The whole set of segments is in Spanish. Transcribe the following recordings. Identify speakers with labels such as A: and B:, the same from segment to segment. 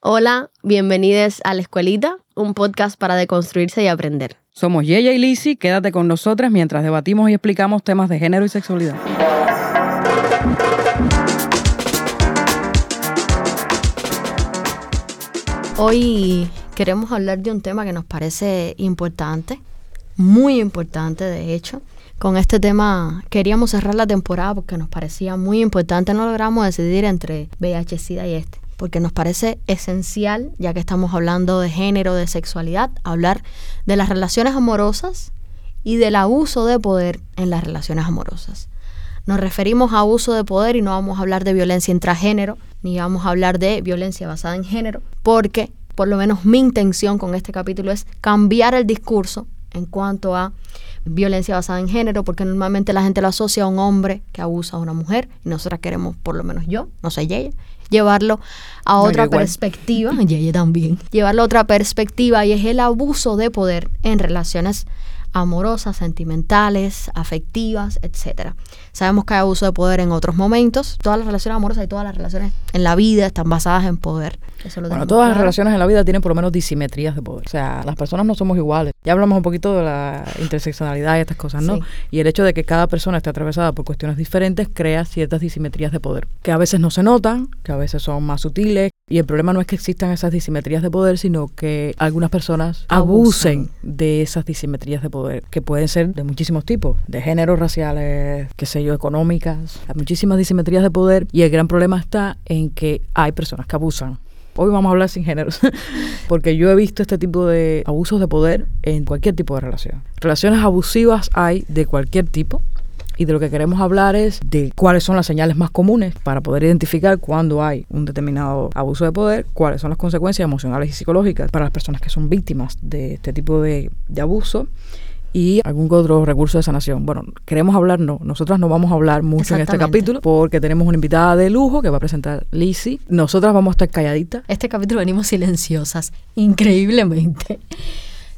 A: Hola, bienvenidos a La Escuelita, un podcast para deconstruirse y aprender.
B: Somos Yeya y Lizzy, quédate con nosotras mientras debatimos y explicamos temas de género y sexualidad.
A: Hoy queremos hablar de un tema que nos parece importante, muy importante de hecho. Con este tema queríamos cerrar la temporada porque nos parecía muy importante. No logramos decidir entre VIH, SIDA y este, porque nos parece esencial, ya que estamos hablando de género, de sexualidad, hablar de las relaciones amorosas y del abuso de poder en las relaciones amorosas. Nos referimos a abuso de poder y no vamos a hablar de violencia intragénero, ni vamos a hablar de violencia basada en género, porque por lo menos mi intención con este capítulo es cambiar el discurso en cuanto a violencia basada en género, porque normalmente la gente lo asocia a un hombre que abusa a una mujer, y nosotras queremos, por lo menos yo, no sé ella, llevarlo a otra perspectiva, y ella también, llevarlo a otra perspectiva, y es el abuso de poder en relaciones amorosas, sentimentales, afectivas, etcétera. Sabemos que hay abuso de poder en otros momentos. Todas las relaciones amorosas y todas las relaciones en la vida están basadas en poder.
B: Bueno, todas las relaciones en la vida tienen por lo menos disimetrías de poder. O sea, las personas no somos iguales. Ya hablamos un poquito de la interseccionalidad y estas cosas, ¿no? Y el hecho de que cada persona esté atravesada por cuestiones diferentes crea ciertas disimetrías de poder, que a veces no se notan, que a veces son más sutiles. Y el problema no es que existan esas disimetrías de poder, sino que algunas personas abusen de esas disimetrías de poder, que pueden ser de muchísimos tipos, de géneros raciales, qué sé yo, económicas, hay muchísimas disimetrías de poder y el gran problema está en que hay personas que abusan. Hoy vamos a hablar sin géneros, porque yo he visto este tipo de abusos de poder en cualquier tipo de relación. Relaciones abusivas hay de cualquier tipo, y de lo que queremos hablar es de cuáles son las señales más comunes para poder identificar cuando hay un determinado abuso de poder, cuáles son las consecuencias emocionales y psicológicas para las personas que son víctimas de este tipo de, de abuso y algún otro recurso de sanación. Bueno, queremos hablar, no, nosotras no vamos a hablar mucho en este capítulo porque tenemos una invitada de lujo que va a presentar Lizzie. Nosotras vamos a estar calladitas.
A: Este capítulo venimos silenciosas, increíblemente.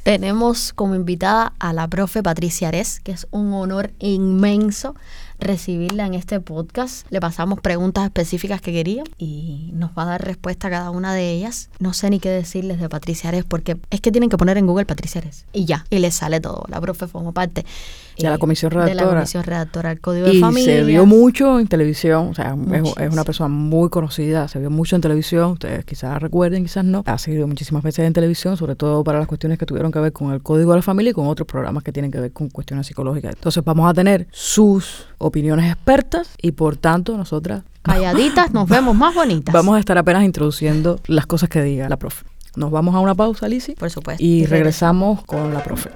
A: Tenemos como invitada a la profe Patricia Ares, que es un honor inmenso recibirla en este podcast. Le pasamos preguntas específicas que quería y nos va a dar respuesta a cada una de ellas. No sé ni qué decirles de Patricia Ares porque es que tienen que poner en Google Patricia Ares y ya, y les sale todo. La profe formó parte
B: de la comisión redactora.
A: De la comisión redactora del Código
B: y
A: de Familia.
B: se vio mucho en televisión, o sea, es, una persona muy conocida, se vio mucho en televisión, ustedes quizás recuerden, quizás no. Ha seguido muchísimas veces en televisión, sobre todo para las cuestiones que tuvieron que ver con el Código de la Familia y con otros programas que tienen que ver con cuestiones psicológicas. Entonces vamos a tener sus opiniones expertas y por tanto nosotras...
A: Calladitas nos vemos más bonitas.
B: Vamos a estar apenas introduciendo las cosas que diga la profe. Nos vamos a una pausa, Lizzie.
A: Por supuesto.
B: Y, regresamos con la profe.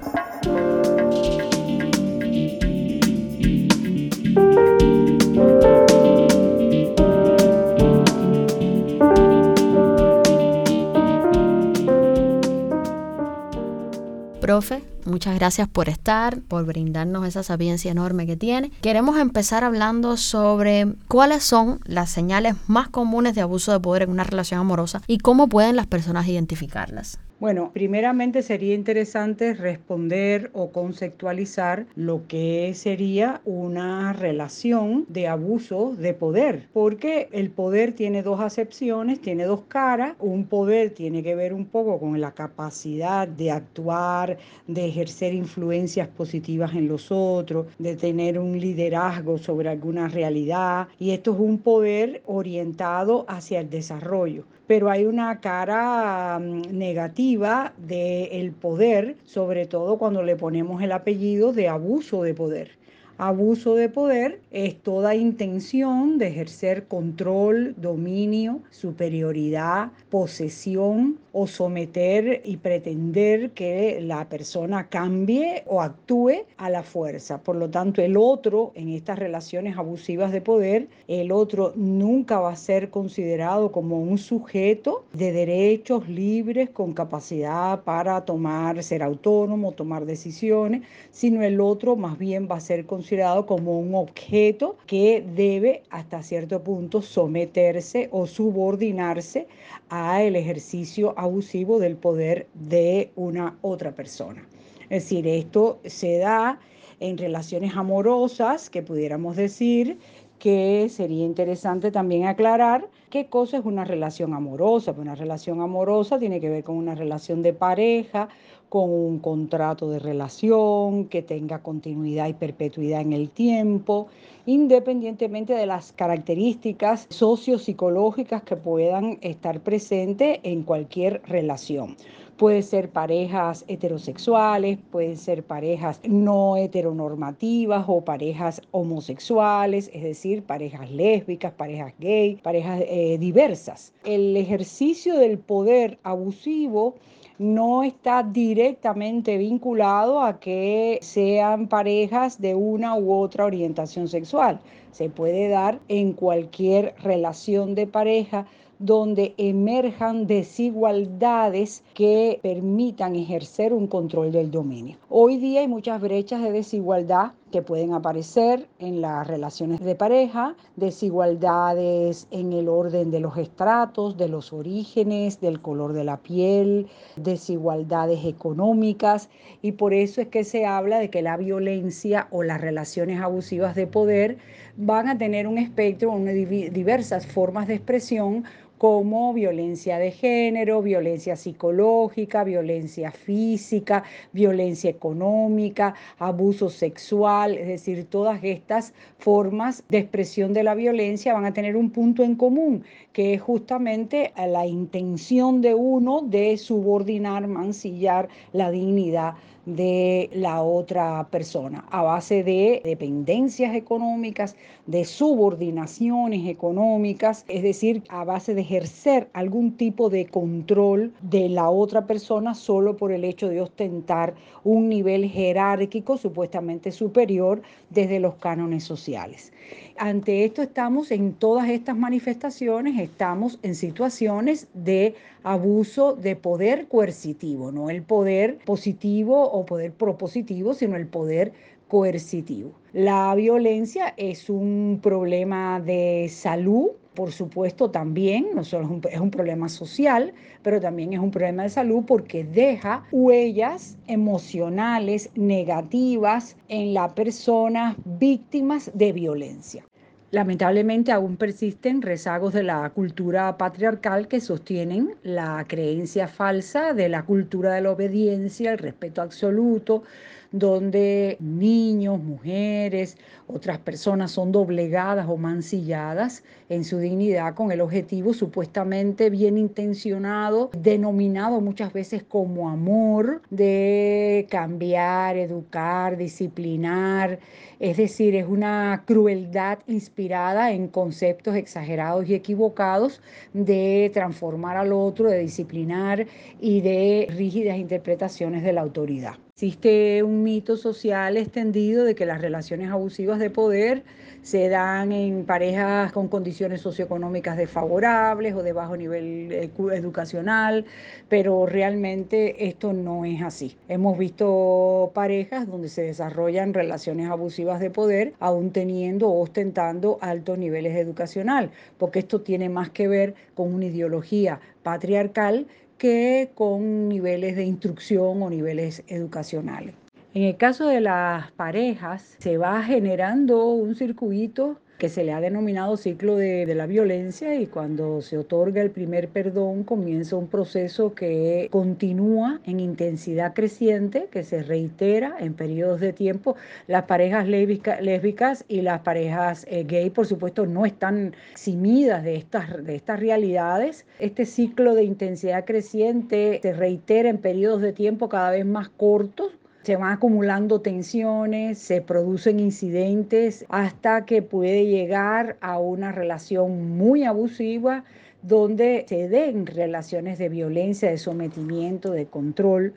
A: Profe, Muchas gracias por estar, por brindarnos esa sapiencia enorme que tiene. Queremos empezar hablando sobre cuáles son las señales más comunes de abuso de poder en una relación amorosa y cómo pueden las personas identificarlas.
C: Bueno, primeramente sería interesante responder o conceptualizar lo que sería una relación de abuso de poder, porque el poder tiene dos acepciones, tiene dos caras. Un poder tiene que ver un poco con la capacidad de actuar, de ejercer influencias positivas en los otros, de tener un liderazgo sobre alguna realidad, y esto es un poder orientado hacia el desarrollo pero hay una cara mm, negativa del poder, sobre todo cuando le ponemos el apellido de abuso de poder. Abuso de poder es toda intención de ejercer control, dominio, superioridad, posesión o someter y pretender que la persona cambie o actúe a la fuerza. Por lo tanto, el otro en estas relaciones abusivas de poder, el otro nunca va a ser considerado como un sujeto de derechos libres con capacidad para tomar, ser autónomo, tomar decisiones, sino el otro más bien va a ser considerado como un objeto que debe hasta cierto punto someterse o subordinarse a el ejercicio abusivo del poder de una otra persona. Es decir, esto se da en relaciones amorosas, que pudiéramos decir que sería interesante también aclarar ¿Qué cosa es una relación amorosa? Pues una relación amorosa tiene que ver con una relación de pareja, con un contrato de relación que tenga continuidad y perpetuidad en el tiempo, independientemente de las características sociopsicológicas que puedan estar presentes en cualquier relación. Puede ser parejas heterosexuales, pueden ser parejas no heteronormativas o parejas homosexuales, es decir, parejas lésbicas, parejas gay, parejas eh, diversas. El ejercicio del poder abusivo no está directamente vinculado a que sean parejas de una u otra orientación sexual. Se puede dar en cualquier relación de pareja donde emerjan desigualdades que permitan ejercer un control del dominio. Hoy día hay muchas brechas de desigualdad que pueden aparecer en las relaciones de pareja, desigualdades en el orden de los estratos, de los orígenes, del color de la piel, desigualdades económicas. Y por eso es que se habla de que la violencia o las relaciones abusivas de poder van a tener un espectro, una diversas formas de expresión como violencia de género, violencia psicológica, violencia física, violencia económica, abuso sexual, es decir, todas estas formas de expresión de la violencia van a tener un punto en común, que es justamente la intención de uno de subordinar, mancillar la dignidad de la otra persona a base de dependencias económicas, de subordinaciones económicas, es decir, a base de ejercer algún tipo de control de la otra persona solo por el hecho de ostentar un nivel jerárquico supuestamente superior desde los cánones sociales. Ante esto estamos en todas estas manifestaciones, estamos en situaciones de abuso de poder coercitivo, no el poder positivo o poder propositivo, sino el poder coercitivo. La violencia es un problema de salud, por supuesto también, no solo es un, problema social, pero también es un problema de salud porque deja huellas emocionales negativas en las personas víctimas de violencia. Lamentablemente aún persisten rezagos de la cultura patriarcal que sostienen la creencia falsa de la cultura de la obediencia, el respeto absoluto, donde niños, mujeres, otras personas son doblegadas o mancilladas en su dignidad con el objetivo supuestamente bien intencionado, denominado muchas veces como amor, de cambiar, educar, disciplinar. Es decir, es una crueldad inspirada en conceptos exagerados y equivocados de transformar al otro, de disciplinar y de rígidas interpretaciones de la autoridad. Existe un mito social extendido de que las relaciones abusivas de poder se dan en parejas con condiciones socioeconómicas desfavorables o de bajo nivel educacional, pero realmente esto no es así. Hemos visto parejas donde se desarrollan relaciones abusivas de poder aún teniendo o ostentando altos niveles educacional, porque esto tiene más que ver con una ideología patriarcal que con niveles de instrucción o niveles educacionales. En el caso de las parejas, se va generando un circuito que se le ha denominado ciclo de, la violencia y cuando se otorga el primer perdón comienza un proceso que continúa en intensidad creciente, que se reitera en periodos de tiempo. Las parejas lésbicas y las parejas eh, gay, por supuesto, no están eximidas de estas, de estas realidades. Este ciclo de intensidad creciente se reitera en periodos de tiempo cada vez más cortos se van acumulando tensiones, se producen incidentes hasta que puede llegar a una relación muy abusiva donde se den relaciones de violencia, de sometimiento, de control.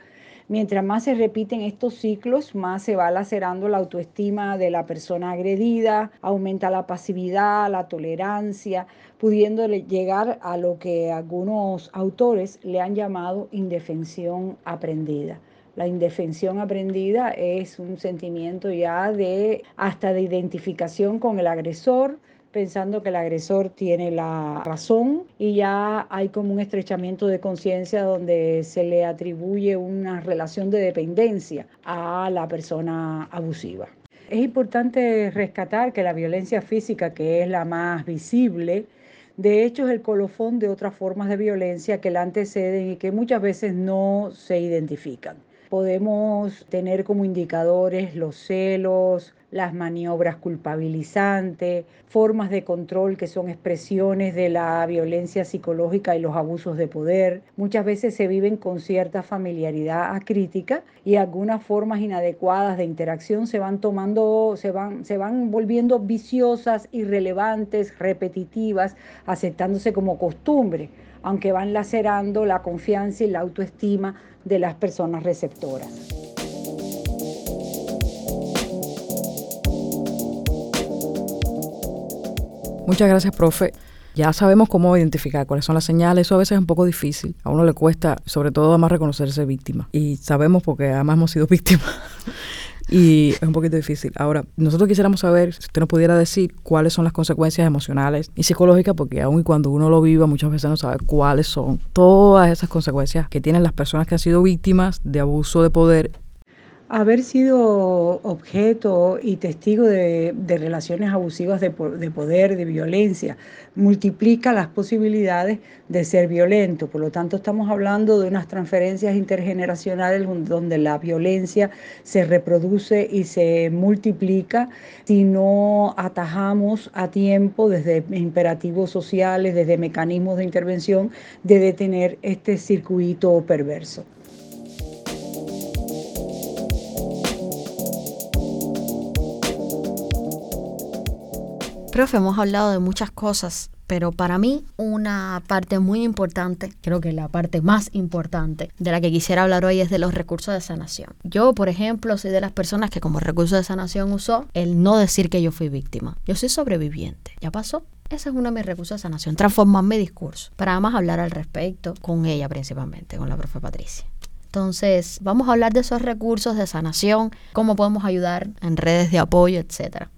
C: Mientras más se repiten estos ciclos, más se va lacerando la autoestima de la persona agredida, aumenta la pasividad, la tolerancia, pudiendo llegar a lo que algunos autores le han llamado indefensión aprendida. La indefensión aprendida es un sentimiento ya de hasta de identificación con el agresor, pensando que el agresor tiene la razón y ya hay como un estrechamiento de conciencia donde se le atribuye una relación de dependencia a la persona abusiva. Es importante rescatar que la violencia física, que es la más visible, de hecho es el colofón de otras formas de violencia que la anteceden y que muchas veces no se identifican. Podemos tener como indicadores los celos, las maniobras culpabilizantes, formas de control que son expresiones de la violencia psicológica y los abusos de poder. Muchas veces se viven con cierta familiaridad acrítica y algunas formas inadecuadas de interacción se van tomando, se van, se van volviendo viciosas, irrelevantes, repetitivas, aceptándose como costumbre, aunque van lacerando la confianza y la autoestima de las personas receptoras.
B: Muchas gracias, profe. Ya sabemos cómo identificar cuáles son las señales. Eso a veces es un poco difícil. A uno le cuesta, sobre todo, además reconocerse víctima. Y sabemos porque además hemos sido víctimas. Y es un poquito difícil. Ahora, nosotros quisiéramos saber si usted nos pudiera decir cuáles son las consecuencias emocionales y psicológicas, porque aun y cuando uno lo viva, muchas veces no sabe cuáles son todas esas consecuencias que tienen las personas que han sido víctimas de abuso de poder
C: Haber sido objeto y testigo de, relaciones abusivas de, poder, de violencia, multiplica las posibilidades de ser violento. Por lo tanto, estamos hablando de unas transferencias intergeneracionales donde la violencia se reproduce y se multiplica si no atajamos a tiempo desde imperativos sociales, desde mecanismos de intervención, de detener este circuito perverso.
A: Profe, hemos hablado de muchas cosas, pero para mí una parte muy importante, creo que la parte más importante de la que quisiera hablar hoy es de los recursos de sanación. Yo, por ejemplo, soy de las personas que como recurso de sanación usó el no decir que yo fui víctima. Yo soy sobreviviente. ¿Ya pasó? Ese es uno de mis recursos de sanación, transformar mi discurso, para además hablar al respecto con ella principalmente, con la profe Patricia. Entonces, vamos a hablar de esos recursos de sanación, cómo podemos ayudar en redes de apoyo, etcétera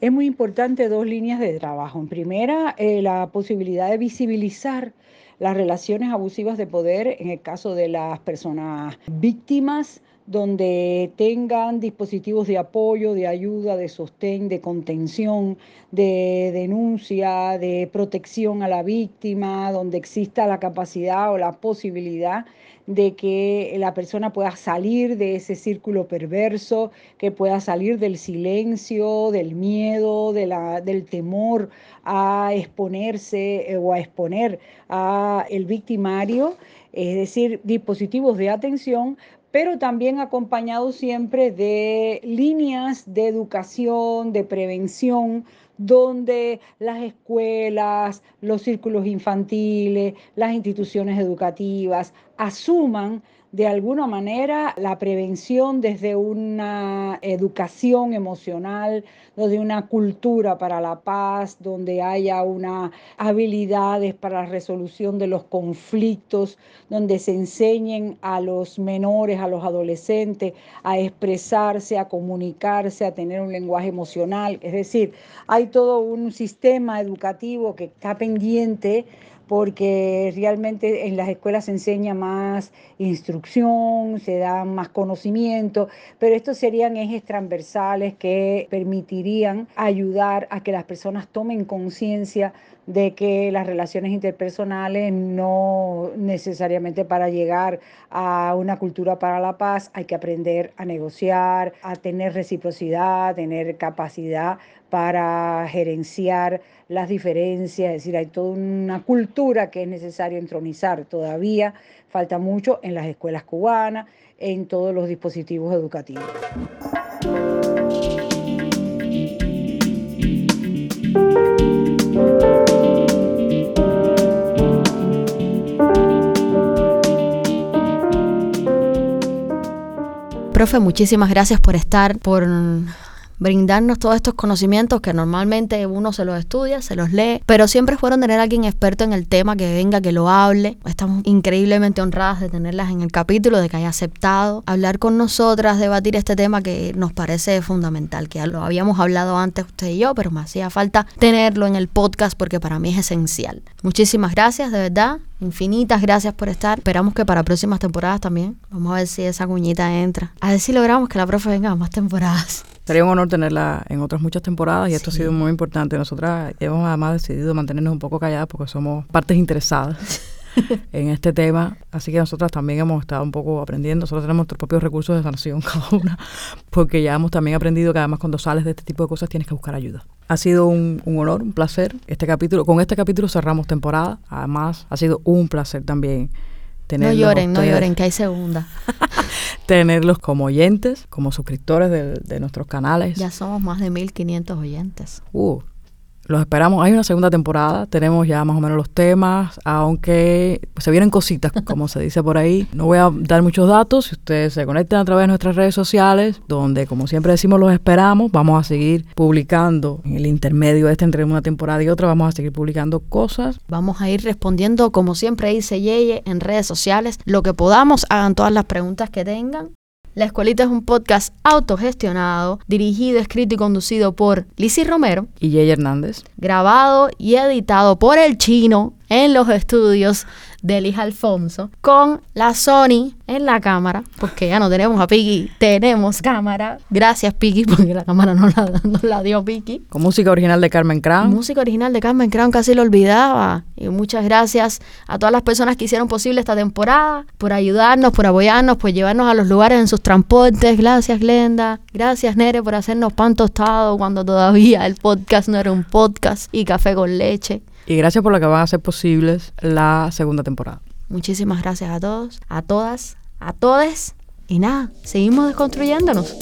C: es muy importante dos líneas de trabajo. En primera, eh, la posibilidad de visibilizar las relaciones abusivas de poder en el caso de las personas víctimas, donde tengan dispositivos de apoyo, de ayuda, de sostén, de contención, de denuncia, de protección a la víctima, donde exista la capacidad o la posibilidad de que la persona pueda salir de ese círculo perverso, que pueda salir del silencio, del miedo, del temor a exponerse eh, o a exponer a el victimario, es decir, dispositivos de atención, pero también acompañado siempre de líneas de educación, de prevención, donde las escuelas, los círculos infantiles, las instituciones educativas asuman de alguna manera la prevención desde una educación emocional, desde una cultura para la paz, donde haya una habilidades para la resolución de los conflictos, donde se enseñen a los menores, a los adolescentes a expresarse, a comunicarse, a tener un lenguaje emocional. Es decir, hay todo un sistema educativo que está pendiente porque realmente en las escuelas se enseña más instrucción, se da más conocimiento, pero estos serían ejes transversales que permitirían ayudar a que las personas tomen conciencia de que las relaciones interpersonales no necesariamente para llegar a una cultura para la paz hay que aprender a negociar, a tener reciprocidad, a tener capacidad para gerenciar las diferencias, es decir, hay toda una cultura que es necesario entronizar. Todavía falta mucho en las escuelas cubanas, en todos los dispositivos educativos.
A: Profe, muchísimas gracias por estar, por brindarnos todos estos conocimientos que normalmente uno se los estudia, se los lee, pero siempre fueron tener a alguien experto en el tema que venga, que lo hable. Estamos increíblemente honradas de tenerlas en el capítulo, de que haya aceptado hablar con nosotras, debatir este tema que nos parece fundamental, que ya lo habíamos hablado antes usted y yo, pero me hacía falta tenerlo en el podcast porque para mí es esencial. Muchísimas gracias, de verdad. Infinitas gracias por estar. Esperamos que para próximas temporadas también. Vamos a ver si esa cuñita entra. A ver si logramos que la profe venga más temporadas.
B: Sería un honor tenerla en otras muchas temporadas y esto ha sido muy importante. Nosotras hemos además decidido mantenernos un poco calladas porque somos partes interesadas. en este tema. Así que nosotras también hemos estado un poco aprendiendo. Nosotros tenemos nuestros propios recursos de sanación cada una, porque ya hemos también aprendido que además cuando sales de este tipo de cosas tienes que buscar ayuda. Ha sido un, honor, un placer. Este capítulo, con este capítulo cerramos temporada. Además, ha sido un placer también
A: no lloren, no lloren, que hay segunda.
B: tenerlos como oyentes, como suscriptores de, de, nuestros canales.
A: Ya somos más de 1500 oyentes.
B: Uh, los esperamos. Hay una segunda temporada, tenemos ya más o menos los temas, aunque se vienen cositas, como se dice por ahí. No voy a dar muchos datos, si ustedes se conectan a través de nuestras redes sociales, donde como siempre decimos los esperamos, vamos a seguir publicando en el intermedio este entre una temporada y otra, vamos a seguir publicando cosas.
A: Vamos a ir respondiendo, como siempre dice Yeye, en redes sociales, lo que podamos, hagan todas las preguntas que tengan la Escuelita es un podcast autogestionado, dirigido, escrito y conducido por Lizzy Romero
B: y Jay Hernández.
A: Grabado y editado por el chino en los estudios de Elija Alfonso con la Sony en la cámara, porque ya no tenemos a Piki, tenemos cámara. Gracias Piki, porque la cámara no la, no la dio Piki.
B: Con música original de Carmen Crown.
A: Música original de Carmen Crown, casi lo olvidaba. Y muchas gracias a todas las personas que hicieron posible esta temporada, por ayudarnos, por apoyarnos, por llevarnos a los lugares en sus transportes. Gracias Glenda, gracias Nere por hacernos pan tostado cuando todavía el podcast no era un podcast y café con leche.
B: Y gracias por lo que van a hacer posibles la segunda temporada.
A: Muchísimas gracias a todos, a todas, a todes. Y nada, seguimos desconstruyéndonos.